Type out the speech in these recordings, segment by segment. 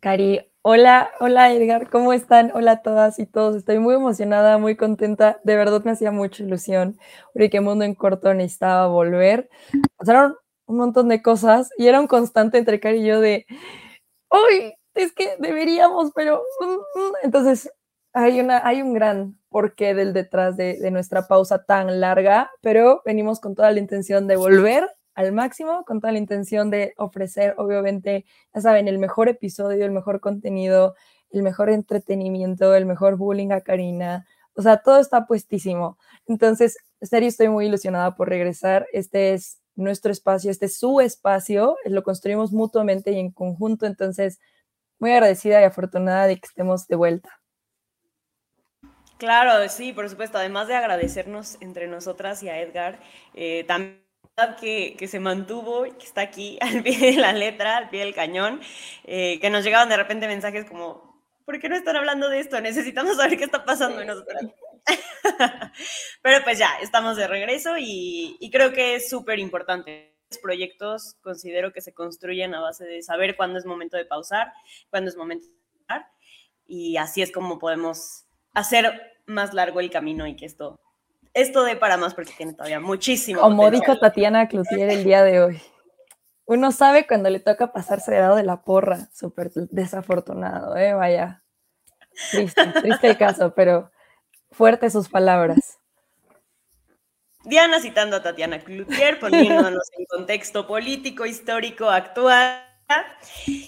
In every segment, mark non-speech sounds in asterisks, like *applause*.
Cari, hola, hola Edgar, ¿cómo están? Hola a todas y todos. Estoy muy emocionada, muy contenta. De verdad me hacía mucha ilusión porque Mundo en Corto necesitaba volver. Pasaron un montón de cosas y era un constante entre Cari y yo de, uy, es que deberíamos, pero... Mm, mm". Entonces, hay, una, hay un gran porqué del detrás de, de nuestra pausa tan larga, pero venimos con toda la intención de volver al máximo con toda la intención de ofrecer, obviamente, ya saben, el mejor episodio, el mejor contenido, el mejor entretenimiento, el mejor bullying a Karina. O sea, todo está puestísimo. Entonces, en serio, estoy muy ilusionada por regresar. Este es nuestro espacio, este es su espacio, lo construimos mutuamente y en conjunto. Entonces, muy agradecida y afortunada de que estemos de vuelta. Claro, sí, por supuesto. Además de agradecernos entre nosotras y a Edgar, eh, también que, que, se mantuvo y que está aquí *laughs* al pie de la letra, al pie del cañón, eh, que nos llegaban de repente mensajes como, ¿por qué no están hablando de esto? Necesitamos saber qué está pasando en nosotros. *laughs* Pero pues ya, estamos de regreso y, y creo que es súper importante. Proyectos considero que se construyen a base de saber cuándo es momento de pausar, cuándo es momento de parar, y así es como podemos hacer más largo el camino y que esto esto de para más porque tiene todavía muchísimo. Como dijo Tatiana Cloutier el día de hoy. Uno sabe cuando le toca pasarse de lado de la porra, súper desafortunado, ¿eh? Vaya. Triste, triste el caso, pero fuerte sus palabras. Diana citando a Tatiana Cloutier, poniéndonos en contexto político, histórico, actual.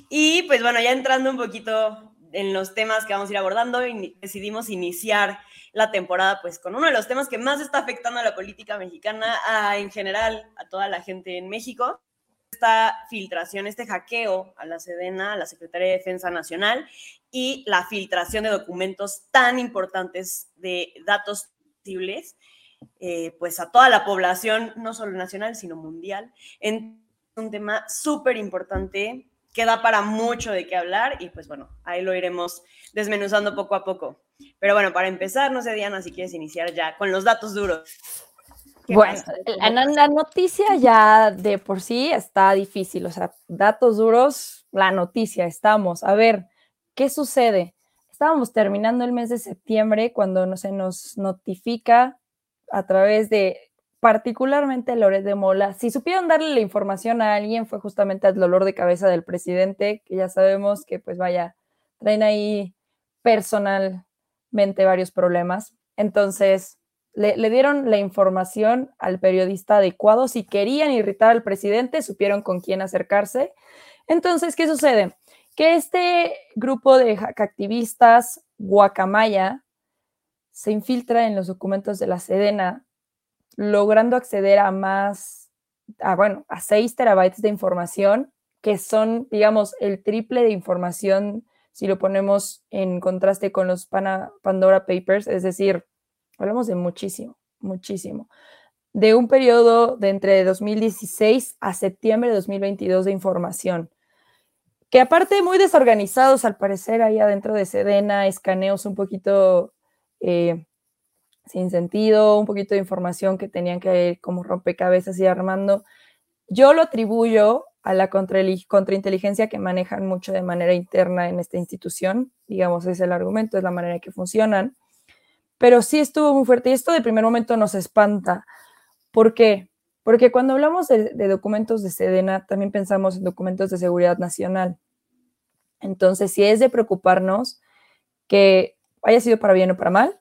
Y pues bueno, ya entrando un poquito en los temas que vamos a ir abordando, decidimos iniciar la temporada, pues con uno de los temas que más está afectando a la política mexicana, en general, a toda la gente en México, esta filtración, este hackeo a la Sedena, a la Secretaría de Defensa Nacional y la filtración de documentos tan importantes de datos sensibles, eh, pues a toda la población, no solo nacional, sino mundial. Es un tema súper importante queda para mucho de qué hablar y pues bueno, ahí lo iremos desmenuzando poco a poco. Pero bueno, para empezar, no sé Diana si quieres iniciar ya con los datos duros. Bueno, la, noticia ya de por sí está difícil, o sea, datos duros, la noticia, estamos. A ver, ¿qué sucede? Estábamos terminando el mes de septiembre cuando no se nos notifica a través de particularmente Loret de Mola, si supieron darle la información a alguien fue justamente el dolor de cabeza del presidente, que ya sabemos que pues vaya, traen ahí varios problemas. Entonces, le, dieron la información al periodista adecuado. Si querían irritar al presidente, supieron con quién acercarse. Entonces, ¿qué sucede? Que este grupo de activistas guacamaya se infiltra en los documentos de la Sedena logrando acceder a más, a, bueno, a 6 terabytes de información, que son, digamos, el triple de información si lo ponemos en contraste con los Pandora Papers, es decir, hablamos de muchísimo, muchísimo. De un periodo de entre 2016 a septiembre de 2022 de información, que aparte muy desorganizados al parecer ahí adentro de Sedena, escaneos un poquito eh, sin sentido, un poquito de información que tenían que ir como rompecabezas y armando. Yo lo atribuyo a la contrainteligencia que manejan mucho de manera interna en esta institución, digamos, es el argumento, es la manera que funcionan, pero sí estuvo muy fuerte y esto de primer momento nos espanta. ¿Por qué? Porque cuando hablamos de, de documentos de Sedena, también pensamos en documentos de seguridad nacional. Entonces, si es de preocuparnos que haya sido para bien o para mal,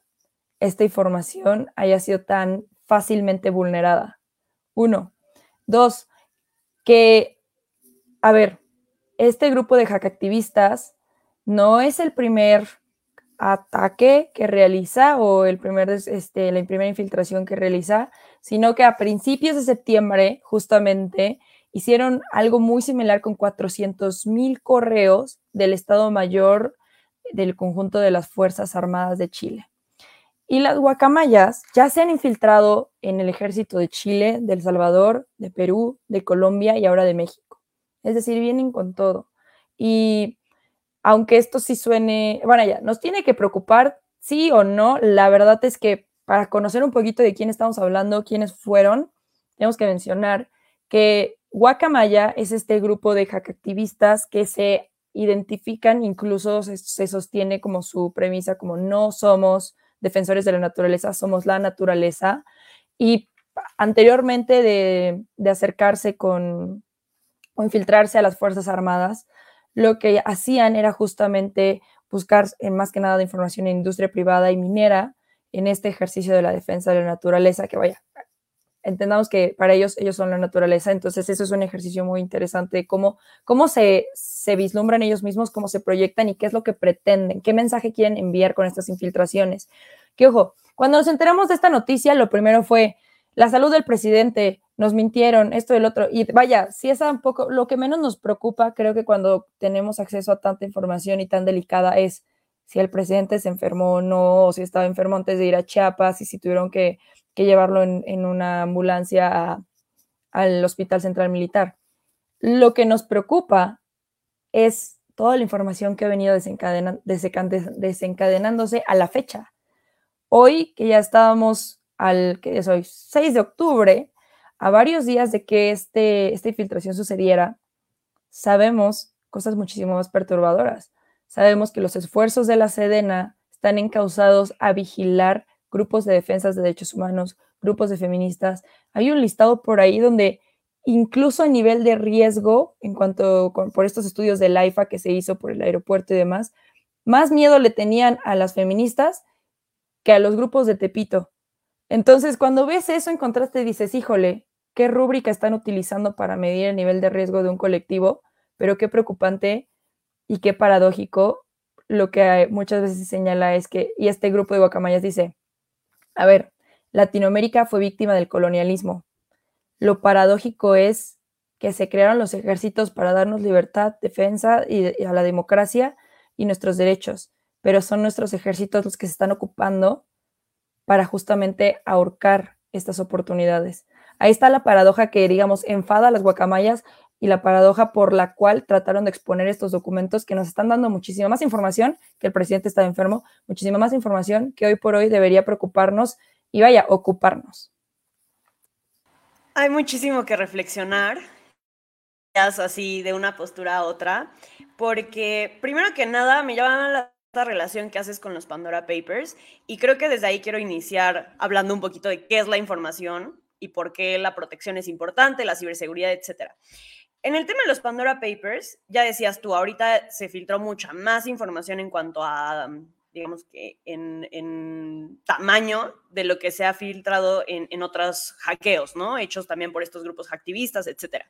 esta información haya sido tan fácilmente vulnerada. Uno. Dos, que, a ver, este grupo de hackactivistas no es el primer ataque que realiza o el primer, este, la primera infiltración que realiza, sino que a principios de septiembre, justamente, hicieron algo muy similar con 400 mil correos del Estado Mayor del conjunto de las Fuerzas Armadas de Chile. Y las guacamayas ya se han infiltrado en el ejército de Chile, de El Salvador, de Perú, de Colombia y ahora de México. Es decir, vienen con todo. Y aunque esto sí suene, bueno, ya, nos tiene que preocupar, sí o no, la verdad es que para conocer un poquito de quién estamos hablando, quiénes fueron, tenemos que mencionar que Guacamaya es este grupo de hackactivistas que se identifican, incluso se, sostiene como su premisa, como no somos defensores de la naturaleza, somos la naturaleza. Y anteriormente de, de acercarse con o infiltrarse a las Fuerzas Armadas, lo que hacían era justamente buscar en más que nada de información en industria privada y minera en este ejercicio de la defensa de la naturaleza, que vaya, entendamos que para ellos ellos son la naturaleza, entonces eso es un ejercicio muy interesante, cómo, cómo se, se vislumbran ellos mismos, cómo se proyectan y qué es lo que pretenden, qué mensaje quieren enviar con estas infiltraciones. Que ojo, cuando nos enteramos de esta noticia, lo primero fue la salud del presidente, nos mintieron, esto y el otro. Y vaya, si es un poco, lo que menos nos preocupa, creo que cuando tenemos acceso a tanta información y tan delicada es si el presidente se enfermó o no, o si estaba enfermo antes de ir a Chiapas y si tuvieron que, llevarlo en, una ambulancia al Hospital Central Militar. Lo que nos preocupa es toda la información que ha venido desencadenándose a la fecha. Hoy, que ya estábamos al, que es hoy, 6 de octubre, a varios días de que este, esta infiltración sucediera, sabemos cosas muchísimo más perturbadoras. Sabemos que los esfuerzos de la Sedena están encausados a vigilar grupos de defensas de derechos humanos, grupos de feministas. Hay un listado por ahí donde incluso a nivel de riesgo, en cuanto por estos estudios del AIFA que se hizo por el aeropuerto y demás, más miedo le tenían a las feministas que a los grupos de Tepito. Entonces, cuando ves eso en contraste, dices, híjole, qué rúbrica están utilizando para medir el nivel de riesgo de un colectivo, pero qué preocupante y qué paradójico lo que muchas veces se señala es que, y este grupo de guacamayas dice, a ver, Latinoamérica fue víctima del colonialismo. Lo paradójico es que se crearon los ejércitos para darnos libertad, defensa y a la democracia y nuestros derechos, pero son nuestros ejércitos los que se están ocupando para justamente ahorcar estas oportunidades. Ahí está la paradoja que, digamos, enfada a las guacamayas y la paradoja por la cual trataron de exponer estos documentos que nos están dando muchísima más información, que el presidente está enfermo, muchísima más información que hoy por hoy debería preocuparnos y vaya, ocuparnos. Hay muchísimo que reflexionar, así de una postura a otra, porque primero que nada me llama la relación que haces con los Pandora Papers y creo que desde ahí quiero iniciar hablando un poquito de qué es la información y por qué la protección es importante, la ciberseguridad, etcétera. En el tema de los Pandora Papers, ya decías tú, ahorita se filtró mucha más información en cuanto a, digamos que en, tamaño de lo que se ha filtrado en, en otros hackeos, ¿no? Hechos también por estos grupos activistas, etcétera.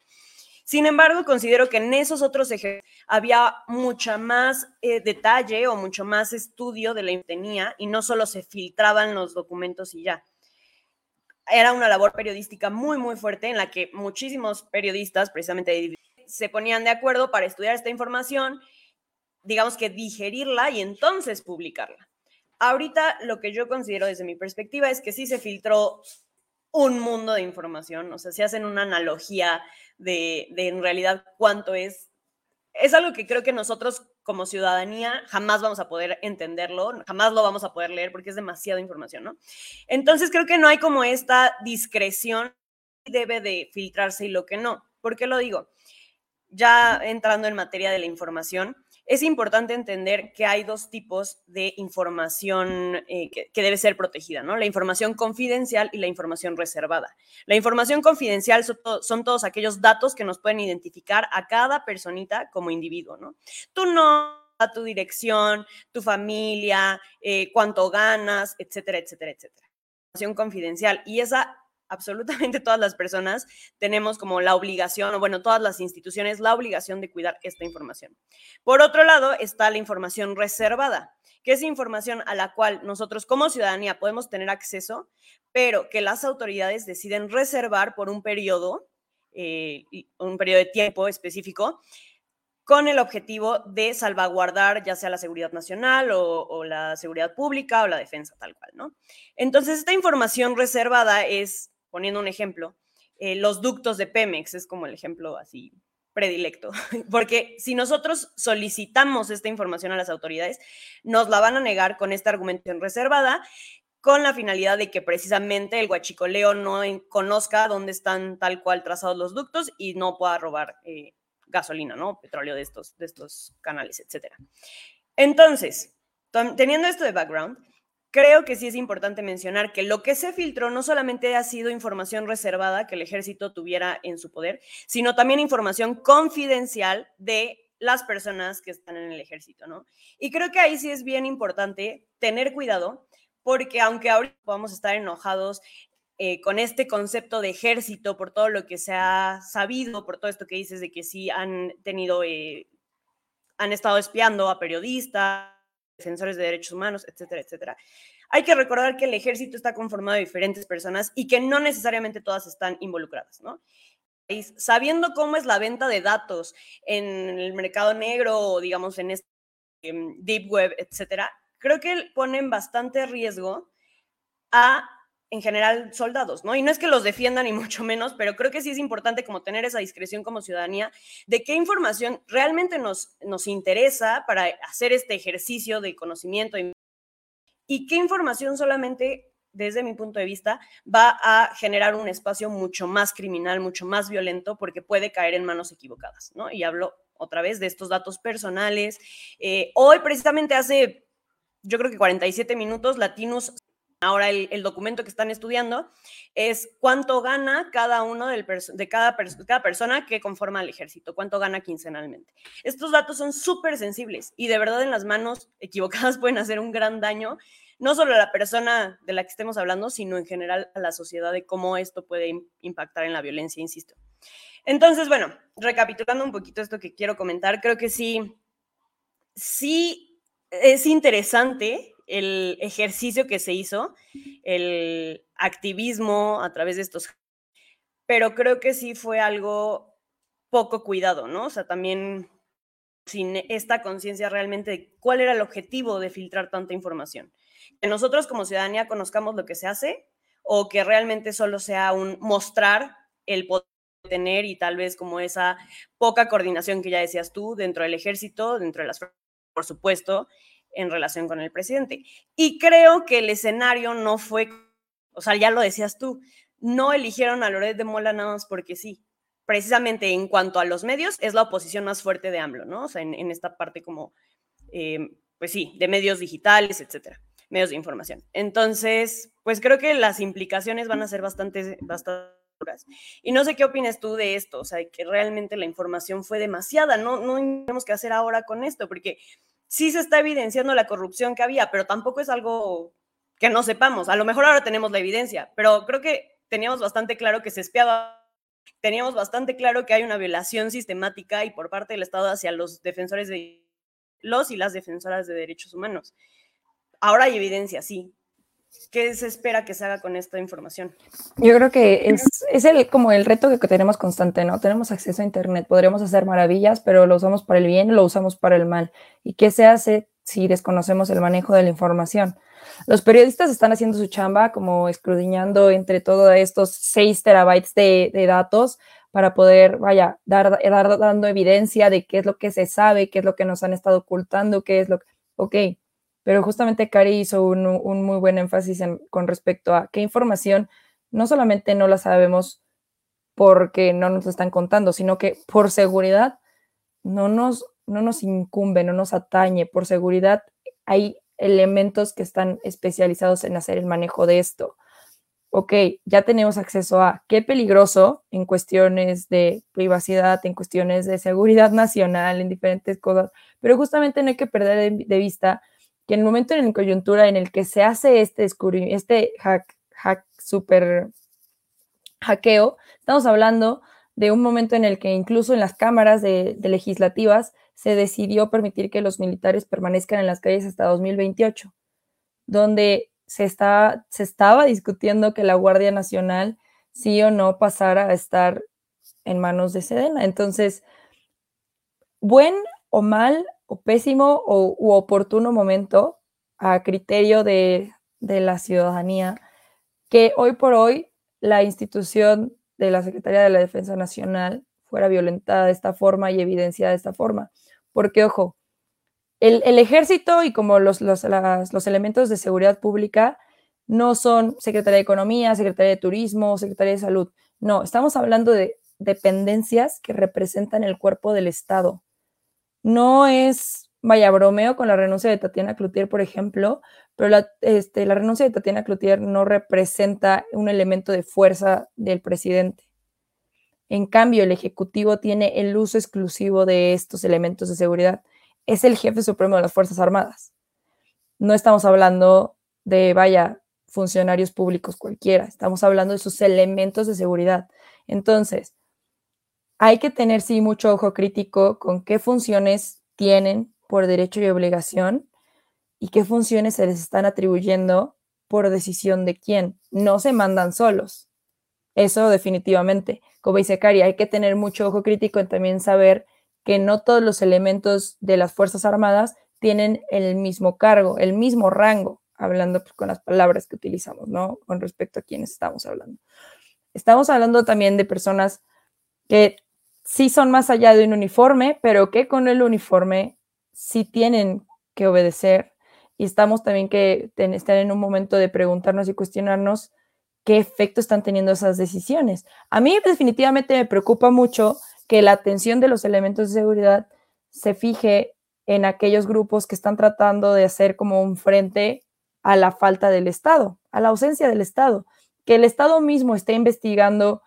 Sin embargo, considero que en esos otros ejes había mucha más eh, detalle o mucho más estudio de la tenía y no solo se filtraban los documentos y ya. Era una labor periodística muy, muy fuerte en la que muchísimos periodistas, precisamente, se ponían de acuerdo para estudiar esta información, digamos que digerirla y entonces publicarla. Ahorita lo que yo considero desde mi perspectiva es que sí se filtró un mundo de información, o sea, si hacen una analogía de, en realidad cuánto es. Es algo que creo que nosotros como ciudadanía jamás vamos a poder entenderlo, jamás lo vamos a poder leer porque es demasiada información, ¿no? Entonces creo que no hay como esta discreción debe de filtrarse y lo que no. ¿Por qué lo digo? Ya entrando en materia de la información, es importante entender que hay dos tipos de información eh, que, debe ser protegida, ¿no? La información confidencial y la información reservada. La información confidencial son, todos aquellos datos que nos pueden identificar a cada personita como individuo, ¿no? Tú no tu dirección, tu familia, eh, cuánto ganas, etcétera, etcétera, etcétera. Información confidencial. Y esa absolutamente todas las personas tenemos como la obligación, o bueno, todas las instituciones, la obligación de cuidar esta información. Por otro lado, está la información reservada, que es información a la cual nosotros como ciudadanía podemos tener acceso, pero que las autoridades deciden reservar por un periodo, eh, un periodo de tiempo específico, con el objetivo de salvaguardar ya sea la seguridad nacional o, o, la seguridad pública o la defensa tal cual, ¿no? Entonces, esta información reservada es poniendo un ejemplo, eh, los ductos de Pemex es como el ejemplo así predilecto, *laughs* porque si nosotros solicitamos esta información a las autoridades, nos la van a negar con esta argumentación reservada, con la finalidad de que precisamente el guachicoleo no conozca dónde están tal cual trazados los ductos y no pueda robar eh, gasolina, ¿no? Petróleo de estos, de estos canales, etc. Entonces, teniendo esto de background, creo que sí es importante mencionar que lo que se filtró no solamente ha sido información reservada que el ejército tuviera en su poder, sino también información confidencial de las personas que están en el ejército, ¿no? Y creo que ahí sí es bien importante tener cuidado, porque aunque ahorita podamos estar enojados eh, con este concepto de ejército, por todo lo que se ha sabido, por todo esto que dices de que sí han tenido, eh, han estado espiando a periodistas, defensores de derechos humanos, etcétera, etcétera. Hay que recordar que el ejército está conformado de diferentes personas y que no necesariamente todas están involucradas, ¿no? Sabiendo cómo es la venta de datos en el mercado negro o, digamos, en este deep web, etcétera, creo que ponen bastante riesgo a en general soldados, ¿no? Y no es que los defiendan ni *laughs* mucho menos, pero creo que sí es importante como tener esa discreción como ciudadanía de qué información realmente nos, nos interesa para hacer este ejercicio de conocimiento y, y qué información solamente, desde mi punto de vista, va a generar un espacio mucho más criminal, mucho más violento, porque puede caer en manos equivocadas, ¿no? Y hablo otra vez de estos datos personales. Eh, hoy, precisamente hace, yo creo que 47 minutos, Latinos Ahora el, documento que están estudiando es cuánto gana cada uno de cada, persona que conforma el ejército, cuánto gana quincenalmente. Estos datos son súper sensibles y de verdad en las manos equivocadas *laughs* pueden hacer un gran daño, no solo a la persona de la que estemos hablando, sino en general a la sociedad de cómo esto puede impactar en la violencia, insisto. Entonces, bueno, recapitulando un poquito esto que quiero comentar, creo que sí, sí es interesante el ejercicio que se hizo, el activismo a través de estos, pero creo que sí fue algo poco cuidado, ¿no? O sea, también sin esta conciencia realmente de cuál era el objetivo de filtrar tanta información. Que nosotros como ciudadanía conozcamos lo que se hace o que realmente solo sea un mostrar el poder tener y tal vez como esa poca coordinación que ya decías tú dentro del ejército, dentro de las por supuesto, en relación con el presidente. Y creo que el escenario no fue, o sea, ya lo decías tú, no eligieron a Loret de Mola nada más porque sí. Precisamente en cuanto a los medios, es la oposición más fuerte de AMLO, ¿no? O sea, en, esta parte como, eh, pues sí, de medios digitales, etcétera, medios de información. Entonces, pues creo que las implicaciones van a ser bastante, bastante duras. Y no sé qué opinas tú de esto, o sea, que realmente la información fue demasiada, no, no tenemos que hacer ahora con esto, porque sí se está evidenciando la corrupción que había, pero tampoco es algo que no sepamos. A lo mejor ahora tenemos la evidencia, pero creo que teníamos bastante claro que se espiaba, teníamos bastante claro que hay una violación sistemática y por parte del Estado hacia los defensores de los y las defensoras de derechos humanos. Ahora hay evidencia, sí, ¿Qué se espera que se haga con esta información? Yo creo que es, es el, como el reto que tenemos constante, ¿no? Tenemos acceso a Internet, podremos hacer maravillas, pero lo usamos para el bien, lo usamos para el mal. ¿Y qué se hace si desconocemos el manejo de la información? Los periodistas están haciendo su chamba, como escudriñando entre todos estos 6 terabytes de, de, datos para poder, vaya, dar, dar, dando evidencia de qué es lo que se sabe, qué es lo que nos han estado ocultando, qué es lo que... Ok, pero justamente Cari hizo un, muy buen énfasis con respecto a qué información no solamente no la sabemos porque no nos están contando, sino que por seguridad no nos, no nos incumbe, no nos atañe. Por seguridad hay elementos que están especializados en hacer el manejo de esto. Ok, ya tenemos acceso a qué peligroso en cuestiones de privacidad, en cuestiones de seguridad nacional, en diferentes cosas, pero justamente no hay que perder de vista que en el momento en la coyuntura en el que se hace este este hack, hack super hackeo, estamos hablando de un momento en el que incluso en las cámaras de, legislativas se decidió permitir que los militares permanezcan en las calles hasta 2028, donde se, está, se estaba discutiendo que la Guardia Nacional sí o no pasara a estar en manos de Sedena. Entonces, buen o mal o pésimo o, u oportuno momento a criterio de, la ciudadanía que hoy por hoy la institución de la Secretaría de la Defensa Nacional fuera violentada de esta forma y evidenciada de esta forma. Porque, ojo, el, ejército y como los, los, los, elementos de seguridad pública no son Secretaría de Economía, Secretaría de Turismo, Secretaría de Salud. No, estamos hablando de dependencias que representan el cuerpo del Estado. No es, vaya, bromeo con la renuncia de Tatiana Cloutier, por ejemplo, pero la, este, la renuncia de Tatiana Cloutier no representa un elemento de fuerza del presidente. En cambio, el Ejecutivo tiene el uso exclusivo de estos elementos de seguridad. Es el jefe supremo de las Fuerzas Armadas. No estamos hablando de, vaya, funcionarios públicos cualquiera, estamos hablando de sus elementos de seguridad. Entonces, hay que tener, sí, mucho ojo crítico con qué funciones tienen por derecho y obligación y qué funciones se les están atribuyendo por decisión de quién. No se mandan solos. Eso definitivamente. Como dice Cari, hay que tener mucho ojo crítico en también saber que no todos los elementos de las Fuerzas Armadas tienen el mismo cargo, el mismo rango, hablando pues, con las palabras que utilizamos, ¿no? Con respecto a quienes estamos hablando. Estamos hablando también de personas que sí son más allá de un uniforme, pero que con el uniforme sí tienen que obedecer. Y estamos también que están en un momento de preguntarnos y cuestionarnos qué efecto están teniendo esas decisiones. A mí definitivamente me preocupa mucho que la atención de los elementos de seguridad se fije en aquellos grupos que están tratando de hacer como un frente a la falta del Estado, a la ausencia del Estado, que el Estado mismo esté investigando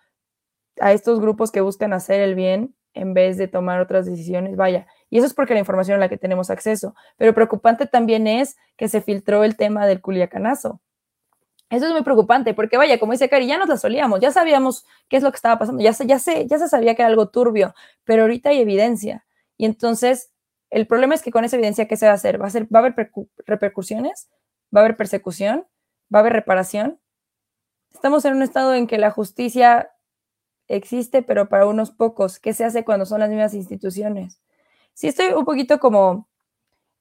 a estos grupos que buscan hacer el bien en vez de tomar otras decisiones, vaya, y eso es porque la información a la que tenemos acceso, pero preocupante también es que se filtró el tema del culiacanazo. Eso es muy preocupante, porque vaya, como dice Cari, ya nos la solíamos, ya sabíamos qué es lo que estaba pasando, ya se, ya, sé, ya se sabía que era algo turbio, pero ahorita hay evidencia. Y entonces el problema es que con esa evidencia, ¿qué se va a hacer? ¿Va a, ser, va a haber repercusiones? ¿Va a haber persecución? ¿Va a haber reparación? Estamos en un estado en que la justicia existe, pero para unos pocos. ¿Qué se hace cuando son las mismas instituciones? Sí, estoy un poquito como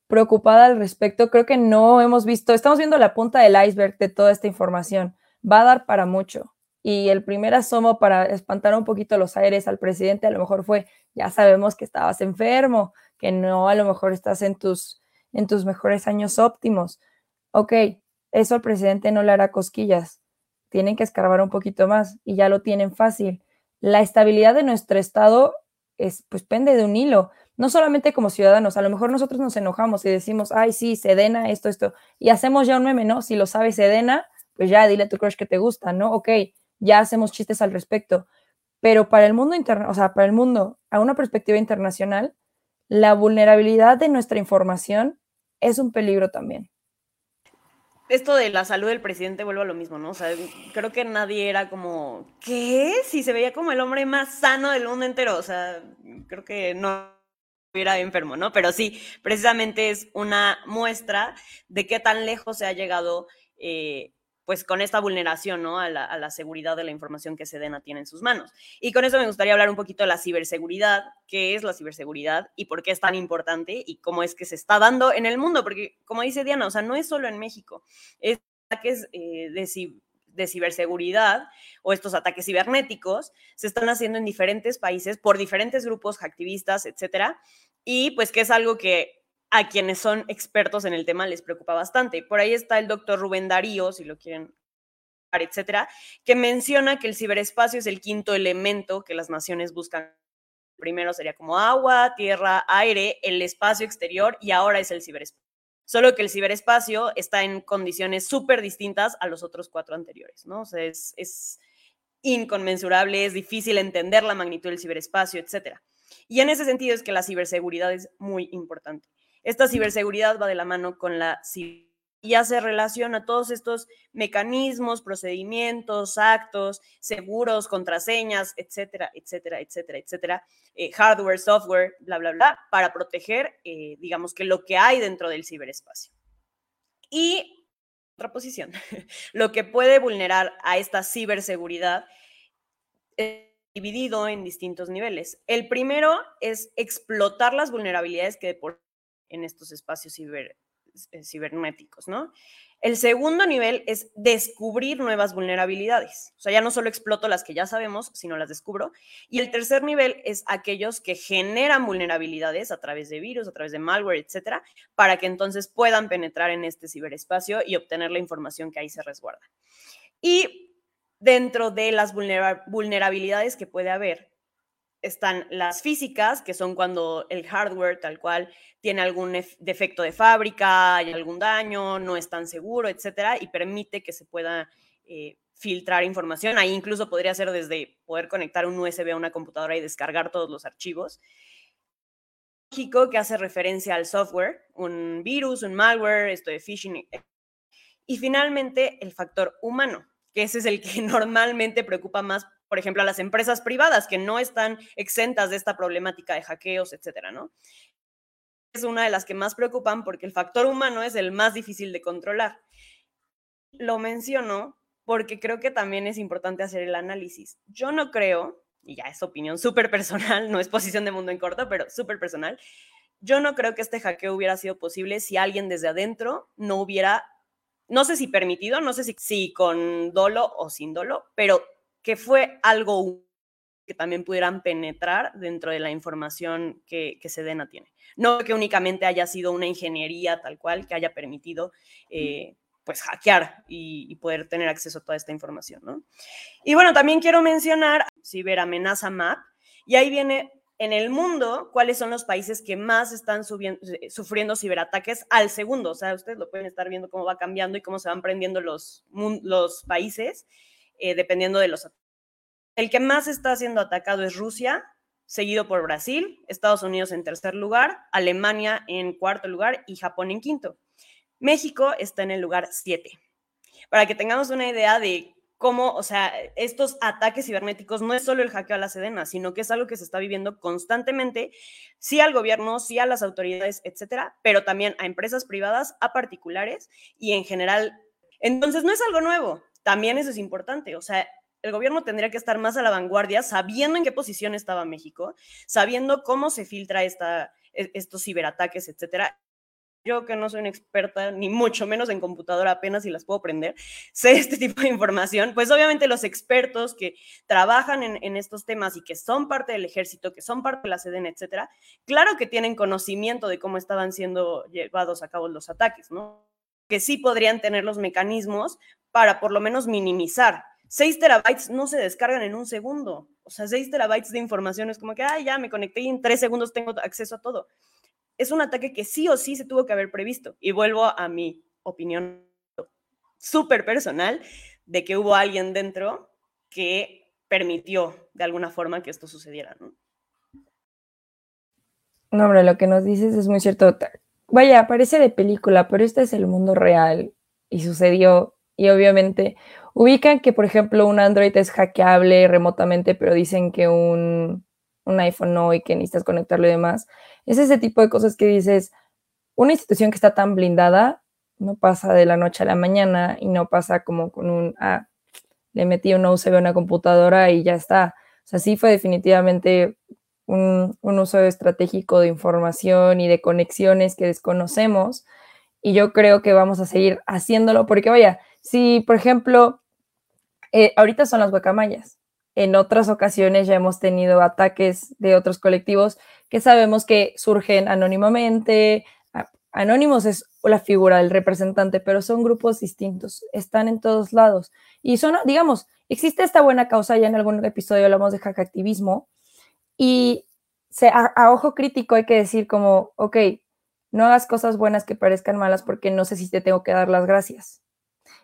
preocupada al respecto. Creo que no hemos visto, estamos viendo la punta del iceberg de toda esta información. Va a dar para mucho. Y el primer asomo para espantar un poquito los aires al presidente a lo mejor fue, ya sabemos que estabas enfermo, que no a lo mejor estás en tus, en tus mejores años óptimos. Ok, eso al presidente no le hará cosquillas. Tienen que escarbar un poquito más y ya lo tienen fácil. La estabilidad de nuestro estado es, pues pende de un hilo. No solamente como ciudadanos, a lo mejor nosotros nos enojamos y decimos, ay, sí, Sedena, esto, esto, y hacemos ya un meme, ¿no? Si lo sabe Sedena, pues ya dile a tu crush que te gusta, ¿no? Ok, ya hacemos chistes al respecto. Pero para el mundo interno, o sea, para el mundo, a una perspectiva internacional, la vulnerabilidad de nuestra información es un peligro también. Esto de la salud del presidente vuelve a lo mismo, ¿no? O sea, creo que nadie era como, ¿qué? Si se veía como el hombre más sano del mundo entero, o sea, creo que no estuviera enfermo, ¿no? Pero sí, precisamente es una muestra de qué tan lejos se ha llegado eh, pues con esta vulneración ¿no? a, la, seguridad de la información que Sedena tiene en sus manos. Y con eso me gustaría hablar un poquito de la ciberseguridad, qué es la ciberseguridad y por qué es tan importante y cómo es que se está dando en el mundo, porque como dice Diana, o sea, no es solo en México, es ataques eh, de, de ciberseguridad o estos ataques cibernéticos se están haciendo en diferentes países por diferentes grupos activistas, etcétera, y pues que es algo que a quienes son expertos en el tema les preocupa bastante. Por ahí está el doctor Rubén Darío, si lo quieren, etcétera, que menciona que el ciberespacio es el quinto elemento que las naciones buscan. Primero sería como agua, tierra, aire, el espacio exterior y ahora es el ciberespacio. Solo que el ciberespacio está en condiciones súper distintas a los otros cuatro anteriores, ¿no? O sea, es, es inconmensurable, es difícil entender la magnitud del ciberespacio, etcétera. Y en ese sentido es que la ciberseguridad es muy importante. Esta ciberseguridad va de la mano con la y hace relación a todos estos mecanismos, procedimientos, actos, seguros, contraseñas, etcétera, etcétera, etcétera, etcétera, eh, hardware, software, bla, bla, bla, para proteger, eh, digamos que lo que hay dentro del ciberespacio. Y otra posición, *laughs* lo que puede vulnerar a esta ciberseguridad es dividido en distintos niveles. El primero es explotar las vulnerabilidades que de por en estos espacios eh, cibernéticos, ¿no? El segundo nivel es descubrir nuevas vulnerabilidades. O sea, ya no solo exploto las que ya sabemos, sino las descubro. Y el tercer nivel es aquellos que generan vulnerabilidades a través de virus, a través de malware, etcétera, para que entonces puedan penetrar en este ciberespacio y obtener la información que ahí se resguarda. Y dentro de las vulnerabilidades que puede haber, están las físicas, que son cuando el hardware tal cual tiene algún defecto de fábrica, hay algún daño, no es tan seguro, etcétera, y permite que se pueda eh, filtrar información. Ahí incluso podría ser desde poder conectar un USB a una computadora y descargar todos los archivos. Que hace referencia al software, un virus, un malware, esto de phishing. Y finalmente, el factor humano, que ese es el que *laughs* normalmente preocupa más por ejemplo, a las empresas privadas que no están exentas de esta problemática de hackeos, etcétera, ¿no? Es una de las que más preocupan porque el factor humano es el más difícil de controlar. Lo menciono porque creo que también es importante hacer el análisis. Yo no creo, y ya es opinión súper personal, no es posición de mundo en corto, pero súper personal, yo no creo que este hackeo hubiera sido posible si alguien desde adentro no hubiera, no sé si permitido, no sé si, si con dolo o sin dolo, pero que fue algo que también pudieran penetrar dentro de la información que, Sedena tiene. No que únicamente haya sido una ingeniería tal cual que haya permitido eh, pues hackear y, poder tener acceso a toda esta información, ¿no? Y bueno, también quiero mencionar ciberamenaza MAP, y ahí viene en el mundo cuáles son los países que más están eh, sufriendo ciberataques al segundo. O sea, ustedes lo pueden estar viendo cómo va cambiando y cómo se van prendiendo los, los países. Eh, dependiendo de los... El que más está siendo atacado es Rusia, seguido por Brasil, Estados Unidos en tercer lugar, Alemania en cuarto lugar y Japón en quinto. México está en el lugar siete. Para que tengamos una idea de cómo, o sea, estos ataques cibernéticos no es solo el hackeo a la Sedena, sino que es algo que se está viviendo constantemente, sí al gobierno, sí a las autoridades, etcétera, pero también a empresas privadas, a particulares y en general. Entonces, no es algo nuevo. También eso es importante, o sea, el gobierno tendría que estar más a la vanguardia, sabiendo en qué posición estaba México, sabiendo cómo se filtra esta, e, estos ciberataques, etcétera. Yo que no soy una experta, ni mucho menos en computadora, apenas si las puedo aprender, sé este tipo de información, pues obviamente los expertos que trabajan en, estos temas y que son parte del ejército, que son parte de la SEDEN, etcétera, claro que tienen conocimiento de cómo estaban siendo llevados a cabo los ataques, ¿no? Que sí podrían tener los mecanismos para por lo menos minimizar. 6 terabytes no se descargan en un segundo. O sea, 6 terabytes de información es como que, ah, ya me conecté y en 3 segundos tengo acceso a todo. Es un ataque que sí o sí se tuvo que haber previsto. Y vuelvo a mi opinión súper personal de que hubo alguien dentro que permitió de alguna forma que esto sucediera, ¿no? No, hombre, lo que nos dices es muy cierto. Vaya, parece de película, pero este es el mundo real y sucedió y obviamente ubican que, por ejemplo, un Android es hackeable remotamente, pero dicen que un, iPhone no y que necesitas conectarlo y demás. Es ese tipo de cosas que dices, una institución que está tan blindada no pasa de la noche a la mañana y no pasa como con un, ah, le metí un USB a una computadora y ya está. O sea, sí fue definitivamente un, un uso estratégico de información y de conexiones que desconocemos. Y yo creo que vamos a seguir haciéndolo porque, vaya, si, por ejemplo, eh, ahorita son las guacamayas. En otras ocasiones ya hemos tenido ataques de otros colectivos que sabemos que surgen anónimamente. Anónimos es la figura del representante, pero son grupos distintos, están en todos lados. Y son, digamos, existe esta buena causa, ya en algún episodio hablamos de hackactivismo, y a ojo crítico hay que decir como, ok, no hagas cosas buenas que parezcan malas porque no sé si te tengo que dar las gracias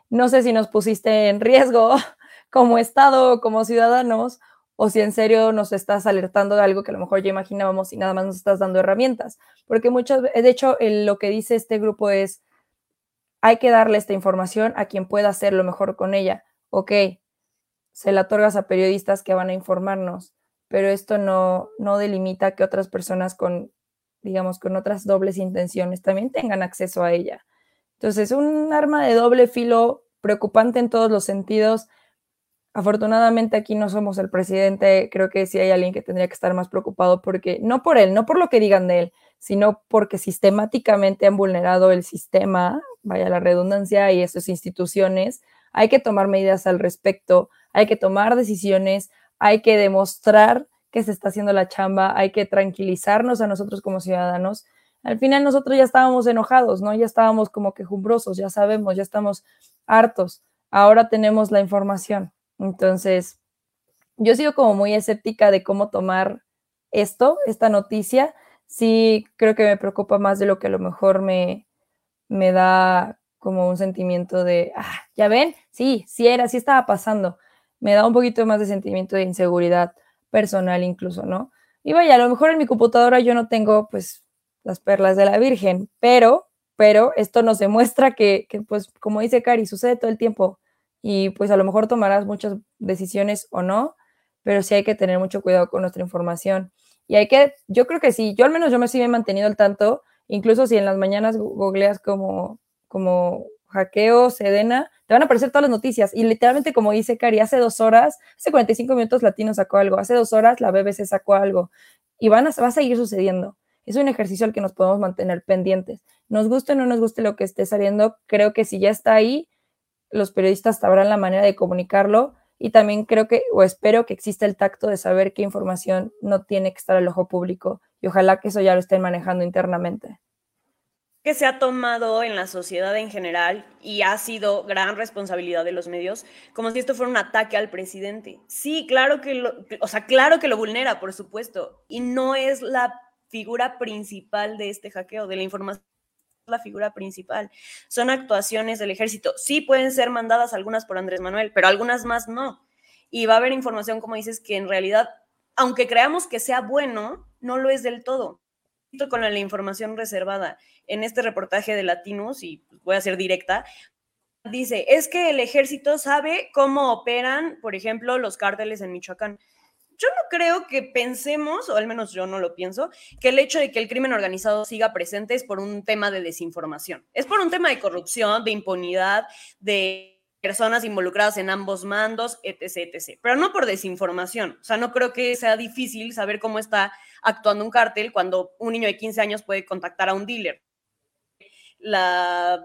no sé si nos pusiste en riesgo *laughs* como Estado como ciudadanos, o si en serio nos estás alertando de algo que a lo mejor ya imaginábamos y nada más nos estás dando herramientas. Porque muchas de hecho, lo que dice este grupo es, hay que darle esta información a quien pueda hacerlo mejor con ella. Ok, se la otorgas a periodistas que van a informarnos, pero esto no, no delimita que otras personas con, digamos, con otras dobles intenciones también tengan acceso a ella. Entonces, un arma de doble filo preocupante en todos los sentidos. Afortunadamente aquí no somos el presidente, creo que sí hay alguien que tendría que estar más preocupado porque, no por él, no por lo que digan de él, sino porque sistemáticamente han vulnerado el sistema, vaya la redundancia, y esas instituciones. Hay que tomar medidas al respecto, hay que tomar decisiones, hay que demostrar que se está haciendo la chamba, hay que tranquilizarnos a nosotros como ciudadanos al final nosotros ya estábamos enojados, ¿no? Ya estábamos como quejumbrosos, ya sabemos, ya estamos hartos. Ahora tenemos la información. Entonces, yo sigo como muy escéptica de cómo tomar esto, esta noticia, sí creo que me preocupa más de lo que a lo mejor me, me da como un sentimiento de, ah, ya ven, sí, sí era, sí estaba pasando. Me da un poquito más de sentimiento de inseguridad personal incluso, ¿no? Y vaya, a lo mejor en mi computadora yo no tengo pues las perlas de la Virgen, pero, pero esto nos demuestra que, que pues como dice Cari, sucede todo el tiempo y pues a lo mejor tomarás muchas decisiones o no, pero sí hay que tener mucho cuidado con nuestra información. Y hay que, yo creo que sí, yo al menos yo me sí me he mantenido al tanto, incluso si en las mañanas googleas como, como hackeo, Sedena, te van a aparecer todas las noticias. Y literalmente, como dice Cari, hace dos horas, hace 45 minutos Latino sacó algo, hace dos horas la BBC sacó algo. Y van a, va a seguir sucediendo. Es un ejercicio al que nos podemos mantener pendientes. Nos guste o no nos guste lo que esté saliendo, creo que si ya está ahí, los periodistas sabrán la manera de comunicarlo y también creo que o espero que exista el tacto de saber qué información no tiene que estar al ojo público y ojalá que eso ya lo estén manejando internamente. Que se ha tomado en la sociedad en general y ha sido gran responsabilidad de los medios, como si esto fuera un ataque al presidente. Sí, claro que lo, o sea, claro que lo vulnera, por supuesto, y no es la figura principal de este hackeo, de la información la figura principal. Son actuaciones del ejército. Sí pueden ser mandadas algunas por Andrés Manuel, pero algunas más no. Y va a haber información, como dices, que en realidad, aunque creamos que sea bueno, no lo es del todo. Con la información reservada en este reportaje de Latinos, y voy a ser directa, dice, es que el ejército sabe cómo operan, por ejemplo, los cárteles en Michoacán yo no creo que pensemos, o al menos yo no lo pienso, que el hecho de que el crimen organizado siga presente es por un tema de desinformación. Es por un tema de corrupción, de impunidad, de personas involucradas en ambos mandos, etc., etc. Pero no por desinformación. O sea, no creo que sea difícil saber cómo está actuando un cártel cuando un niño de 15 años puede contactar a un dealer. La,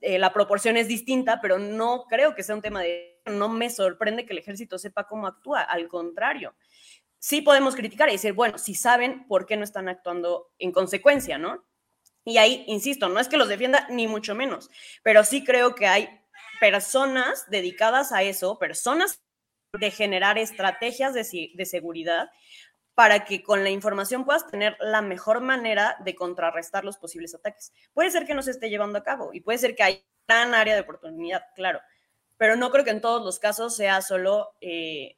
eh, la proporción es distinta, pero no creo que sea un tema de no me sorprende que el ejército sepa cómo actúa, al contrario. Sí podemos criticar y decir, bueno, si saben por qué no están actuando en consecuencia, ¿no? Y ahí, insisto, no es que los defienda ni mucho menos, pero sí creo que hay personas dedicadas a eso, personas de generar estrategias de, de seguridad para que con la información puedas tener la mejor manera de contrarrestar los posibles ataques. Puede ser que no se esté llevando a cabo y puede ser que hay gran área de oportunidad, claro, pero no creo que en todos los casos sea solo eh,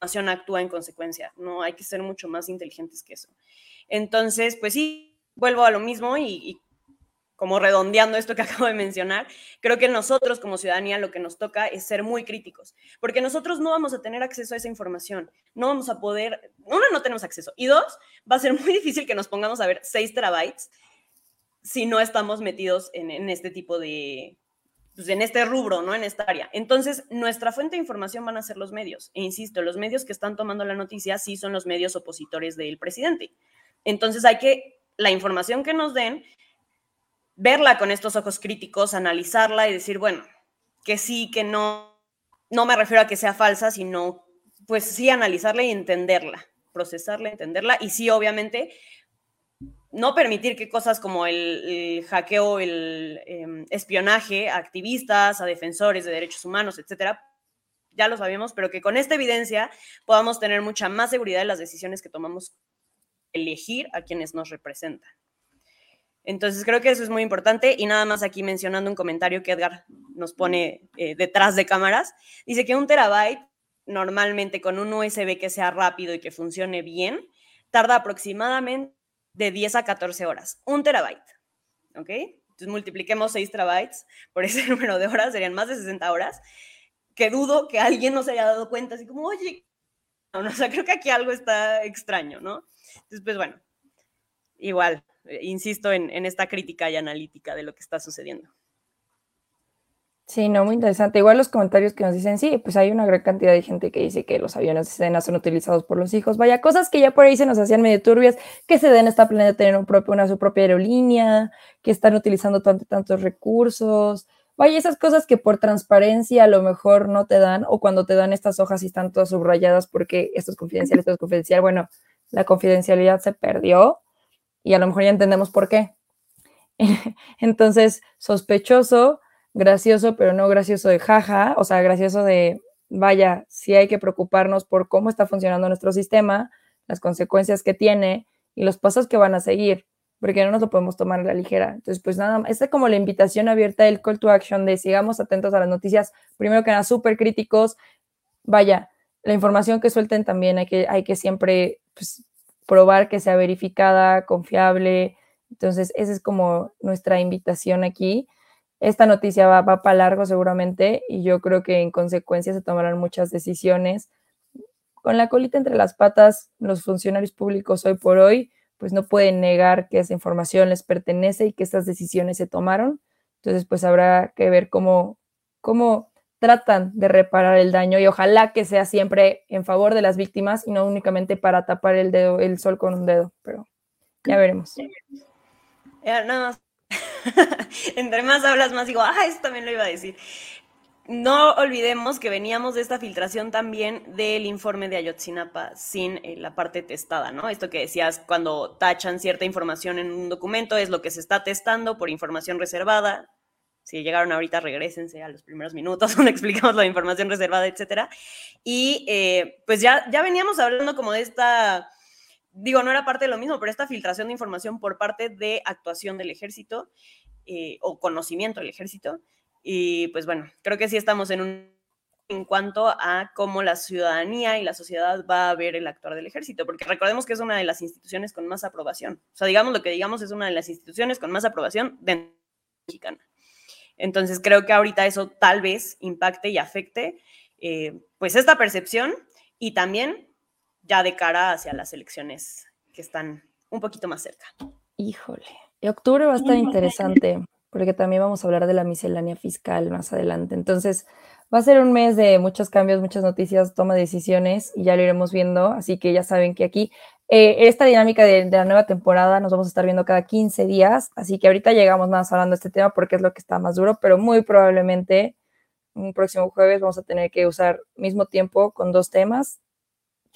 nación actúa en consecuencia, no hay que ser mucho más inteligentes que eso. Entonces, pues sí, vuelvo a lo mismo y, como redondeando esto que *laughs* acabo de mencionar, creo que nosotros como ciudadanía lo que nos toca es ser muy críticos, porque nosotros no vamos a tener acceso a esa información, no vamos a poder, uno, no tenemos acceso, y dos, va a ser muy difícil que nos pongamos a ver 6 terabytes si no estamos metidos en este tipo de, pues, en este rubro, ¿no? En esta área. Entonces, nuestra fuente de información van a ser los medios. E insisto, los medios que están tomando la noticia sí son los medios opositores del presidente. Entonces, hay que, la información que nos den, verla con estos ojos críticos, analizarla y decir, bueno, que sí, que no. No me refiero a que sea falsa, sino, pues sí, analizarla y entenderla, procesarla, entenderla. Y sí, obviamente, no permitir que cosas como el, hackeo, el em, espionaje a activistas, a defensores de derechos humanos, etcétera, ya lo sabemos, pero que con esta evidencia podamos tener mucha más seguridad en las decisiones que tomamos, elegir a quienes nos representan. Entonces creo que eso es muy importante y nada más aquí mencionando un comentario que Edgar nos pone eh, detrás de cámaras, dice que un terabyte normalmente con un USB que sea rápido y que funcione bien, tarda aproximadamente de 10 a 14 horas, un terabyte, ¿ok? Entonces multipliquemos 6 terabytes por *laughs* ese número de horas, serían más de 60 horas, que dudo que alguien no se haya dado cuenta, así como, oye, no, o sea, creo que aquí algo está extraño, ¿no? Entonces, pues bueno, igual, eh, insisto en, en esta crítica y analítica de lo que está sucediendo. Sí, no, muy interesante. Igual los comentarios que nos dicen, sí, pues hay una gran cantidad de gente que dice que los aviones de Sedena son utilizados por los hijos. Vaya, cosas que ya por ahí se nos hacían medio turbias, que Sedena está planeando tener un propio, una su propia aerolínea, que están utilizando tanto, tantos recursos. Vaya, esas cosas que por transparencia a lo mejor no te dan, o cuando te dan estas hojas y están todas subrayadas porque esto es confidencial, esto es confidencial. Bueno, la confidencialidad se perdió y a lo mejor ya entendemos por qué. *laughs* Entonces, sospechoso gracioso, pero no gracioso de jaja, o sea, gracioso de, vaya, sí hay que preocuparnos por cómo está funcionando nuestro sistema, las consecuencias que tiene y los pasos que van a seguir, porque no nos lo podemos tomar a la ligera. Entonces, pues nada, esta es como la invitación abierta, el call to action de sigamos atentos a las noticias, primero que nada, súper críticos, vaya, la información que suelten también hay que, hay que siempre pues, probar que sea verificada, confiable. Entonces, esa es como nuestra invitación aquí. Esta noticia va, va para largo seguramente y yo creo que en consecuencia se tomarán muchas decisiones. Con la colita entre las patas, los funcionarios públicos hoy por hoy, pues no pueden negar que esa información les pertenece y que estas decisiones se tomaron. Entonces, pues habrá que ver cómo, cómo tratan de reparar el daño y ojalá que sea siempre en favor de las víctimas y no únicamente para tapar el dedo, el sol con un dedo, pero ya veremos. nada. *laughs* Entre más hablas, más digo, ah, eso también lo iba a decir. No olvidemos que veníamos de esta filtración también del informe de Ayotzinapa sin eh, la parte testada, ¿no? Esto que decías, cuando tachan cierta información en un documento es lo que se está testando por información reservada, si llegaron ahorita, regresense a los primeros minutos *laughs* donde explicamos la información reservada, etcétera. Y eh, pues ya, ya veníamos hablando como de esta, digo, no era parte de lo mismo, pero esta filtración de información por parte de actuación del ejército eh, o conocimiento del ejército. Y pues bueno, creo que sí estamos en un en cuanto a cómo la ciudadanía y la sociedad va a ver el actuar del ejército, porque recordemos que es una de las instituciones con más aprobación. O sea, digamos lo que digamos, es una de las instituciones con más aprobación de mexicana. Entonces creo que ahorita eso tal vez impacte y afecte eh, pues esta percepción y también ya de cara hacia las elecciones que están un poquito más cerca. Híjole, octubre va a estar interesante porque también vamos a hablar de la miscelánea fiscal más adelante. Entonces va a ser un mes de muchos cambios, muchas noticias, toma de decisiones y ya lo iremos viendo. Así que ya saben que aquí eh, esta dinámica de, la nueva temporada nos vamos a estar viendo cada 15 días, así que ahorita llegamos más hablando de este tema porque es lo que está más duro, pero muy probablemente un próximo jueves vamos a tener que usar mismo tiempo con dos temas,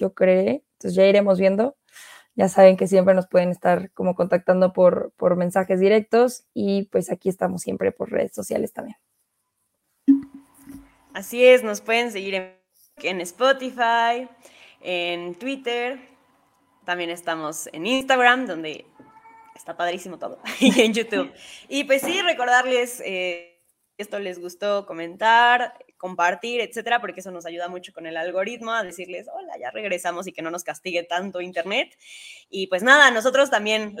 yo creo, entonces ya iremos viendo. Ya saben que siempre nos pueden estar como contactando por, por mensajes directos y pues aquí estamos siempre por redes sociales también. Así es, nos pueden seguir en, en Spotify, en Twitter, también estamos en Instagram, donde está padrísimo todo, *laughs* y en YouTube. Y pues sí, recordarles, eh, esto les gustó, comentar, compartir, etcétera, porque eso nos ayuda mucho con el algoritmo a decirles, hola, ya regresamos y que no nos castigue tanto Internet. Y pues nada, nosotros también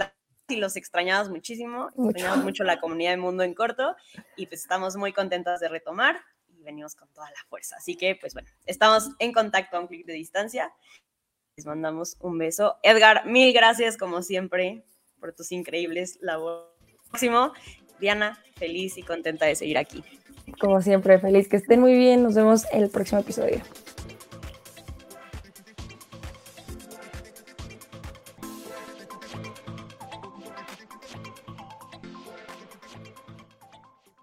y los extrañamos muchísimo, extrañamos mucho la comunidad de Mundo en Corto y pues estamos muy contentas de retomar y venimos con toda la fuerza. Así que pues bueno, estamos en contacto a un clic de distancia les mandamos un beso. Edgar, mil gracias como siempre por tus increíbles labores. Próximo, Diana, feliz y contenta de seguir aquí. Como siempre, feliz que estén muy bien. Nos vemos el próximo episodio.